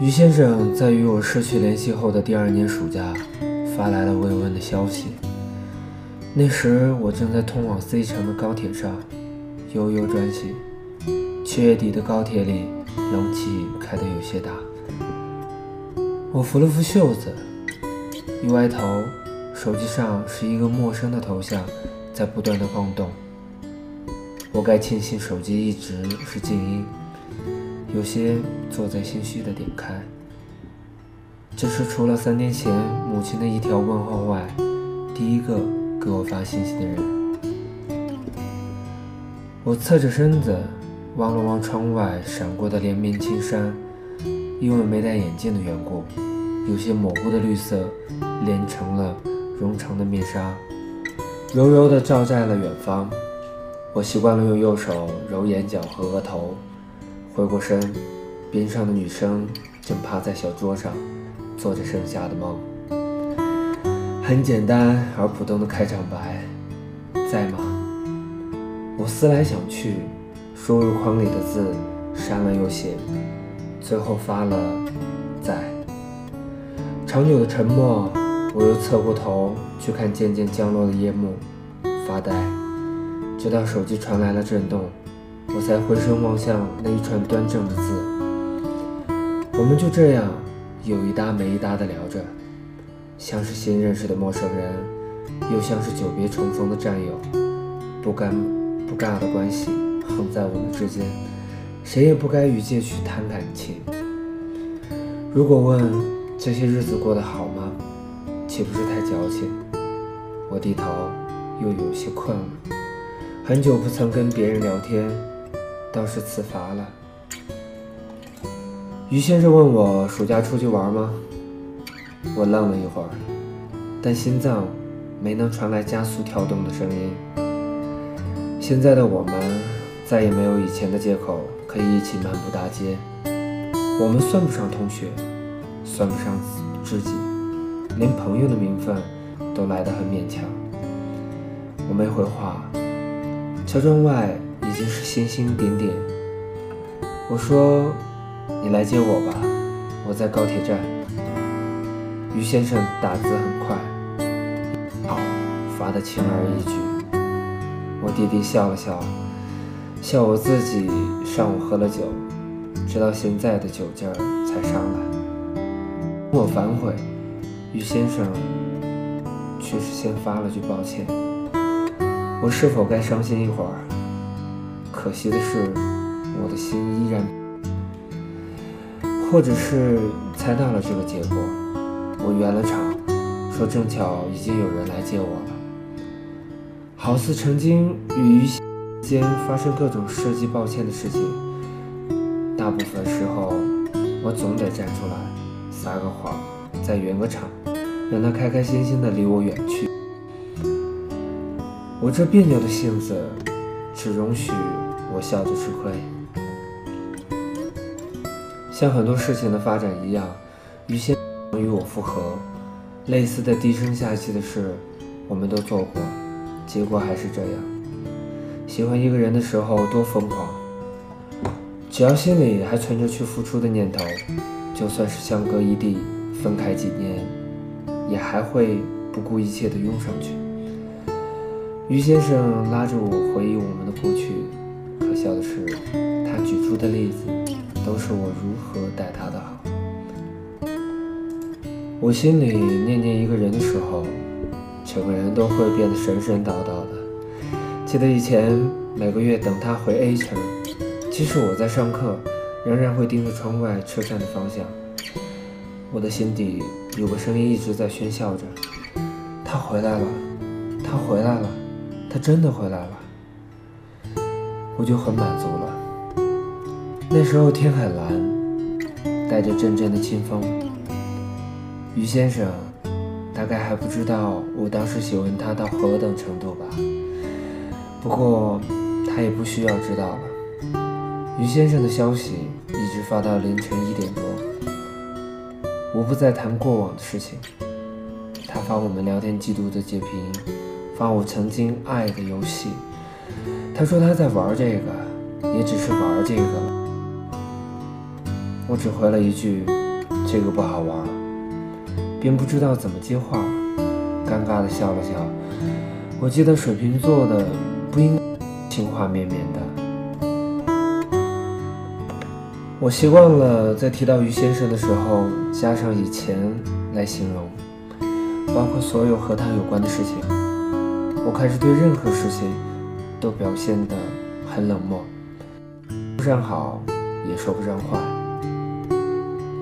于先生在与我失去联系后的第二年暑假，发来了慰问的消息。那时我正在通往 C 城的高铁上，悠悠转行。七月底的高铁里，冷气开得有些大。我扶了扶袖子，一歪头，手机上是一个陌生的头像，在不断的晃动。我该庆幸手机一直是静音。有些做在心虚的点开，这是除了三年前母亲的一条问候外，第一个给我发信息的人。我侧着身子望了望窗外闪过的连绵青山，因为没戴眼镜的缘故，有些模糊的绿色连成了绒长的面纱，柔柔的照在了远方。我习惯了用右手揉眼角和额头。回过身，边上的女生正趴在小桌上，做着剩下的梦。很简单而普通的开场白，在吗？我思来想去，输入框里的字删了又写，最后发了在。长久的沉默，我又侧过头去看渐渐降落的夜幕，发呆，直到手机传来了震动。我才回身望向那一串端正的字，我们就这样有一搭没一搭的聊着，像是新认识的陌生人，又像是久别重逢的战友，不尴不尬的关系横在我们之间，谁也不该与借去谈感情。如果问这些日子过得好吗，岂不是太矫情？我低头，又有些困了，很久不曾跟别人聊天。倒是辞乏了。于先生问我暑假出去玩吗？我愣了一会儿，但心脏没能传来加速跳动的声音。现在的我们再也没有以前的借口可以一起漫步大街。我们算不上同学，算不上知己，连朋友的名分都来得很勉强。我没回话。车窗外。已经是星星点点。我说：“你来接我吧，我在高铁站。”于先生打字很快，好，发的轻而易举。我低低笑了笑，笑我自己上午喝了酒，直到现在的酒劲儿才上来。我反悔，于先生却是先发了句抱歉。我是否该伤心一会儿？可惜的是，我的心依然，或者是猜到了这个结果。我圆了场，说正巧已经有人来接我了。好似曾经与于间发生各种涉及抱歉的事情，大部分时候我总得站出来撒个谎，再圆个场，让他开开心心的离我远去。我这别扭的性子，只容许。我笑着吃亏，像很多事情的发展一样，于先生与我复合，类似的低声下气的事，我们都做过，结果还是这样。喜欢一个人的时候多疯狂，只要心里还存着去付出的念头，就算是相隔异地，分开几年，也还会不顾一切的拥上去。于先生拉着我回忆我们的过去。笑的是，他举出的例子都是我如何待他的好。我心里念念一个人的时候，整个人都会变得神神叨叨的。记得以前每个月等他回 A 城，即使我在上课，仍然会盯着窗外车站的方向。我的心底有个声音一直在喧嚣着：他回来了，他回来了，他真的回来了。我就很满足了。那时候天很蓝，带着阵阵的清风。于先生大概还不知道我当时喜欢他到何等程度吧。不过他也不需要知道了。于先生的消息一直发到凌晨一点多。我不再谈过往的事情。他发我们聊天记录的截屏，发我曾经爱的游戏。他说他在玩这个，也只是玩这个。我只回了一句：“这个不好玩。”便不知道怎么接话，尴尬的笑了笑。我记得水瓶座的不应情话绵绵的。我习惯了在提到于先生的时候加上以前来形容，包括所有和他有关的事情。我开始对任何事情都表现得很冷漠，说不上好，也说不上坏，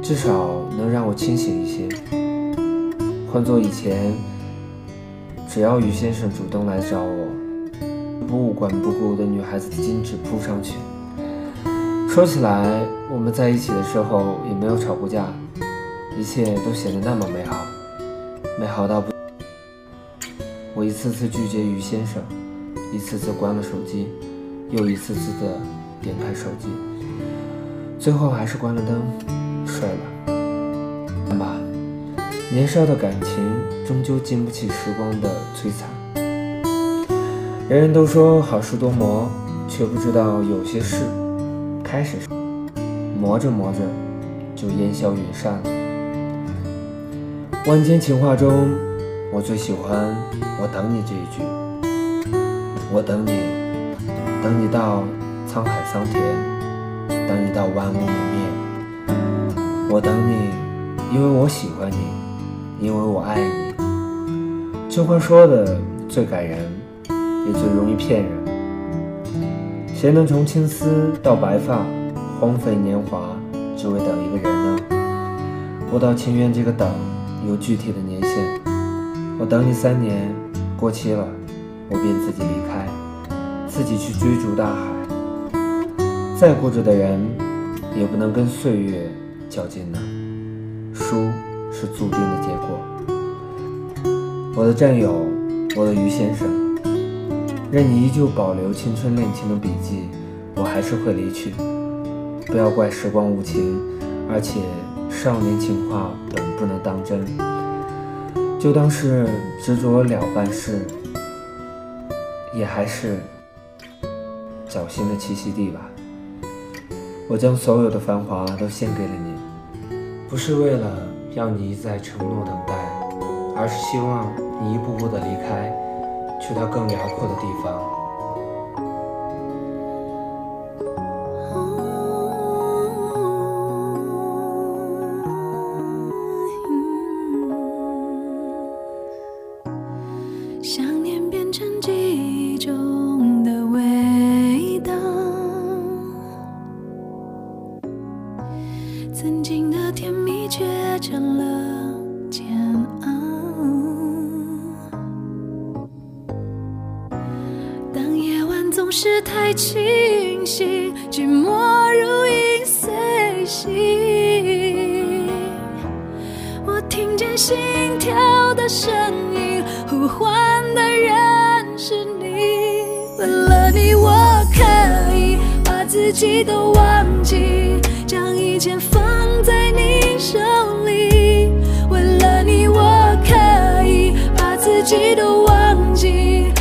至少能让我清醒一些。换做以前，只要于先生主动来找我，不管不顾的女孩子的精致扑上去。说起来，我们在一起的时候也没有吵过架，一切都显得那么美好，美好到不。我一次次拒绝于先生，一次次关了手机，又一次次的点开手机，最后还是关了灯，睡了。看吧，年少的感情终究经不起时光的摧残。人人都说好事多磨，却不知道有些事开始磨着磨着就烟消云散了。万千情话中。我最喜欢“我等你”这一句，我等你，等你到沧海桑田，等你到万物泯灭。我等你，因为我喜欢你，因为我爱你。这话说的最感人，也最容易骗人。谁能从青丝到白发，荒废年华，只为等一个人呢？我倒情愿这个等有具体的年限。我等你三年，过期了，我便自己离开，自己去追逐大海。再固执的人，也不能跟岁月较劲呢。输是注定的结果。我的战友，我的于先生，任你依旧保留青春恋情的笔记，我还是会离去。不要怪时光无情，而且少年情话本不能当真。就当是执着了半世，也还是脚心的栖息地吧。我将所有的繁华都献给了你，不是为了要你一再承诺等待，而是希望你一步步的离开，去到更辽阔的地方。总是太清醒，寂寞如影随形。我听见心跳的声音，呼唤的人是你。为了你，我可以把自己都忘记，将一切放。在你手里，为了你，我可以把自己都忘记，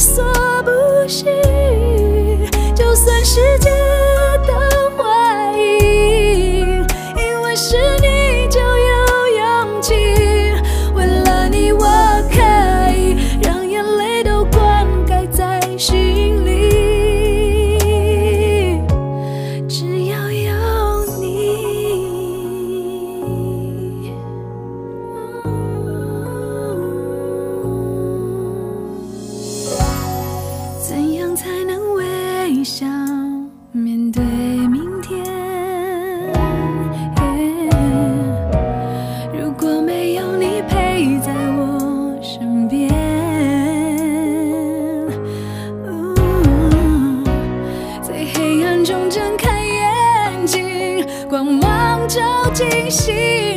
所，不惜。就算世界才能微笑面对明天。如果没有你陪在我身边，在黑暗中睁开眼睛，光芒照进心。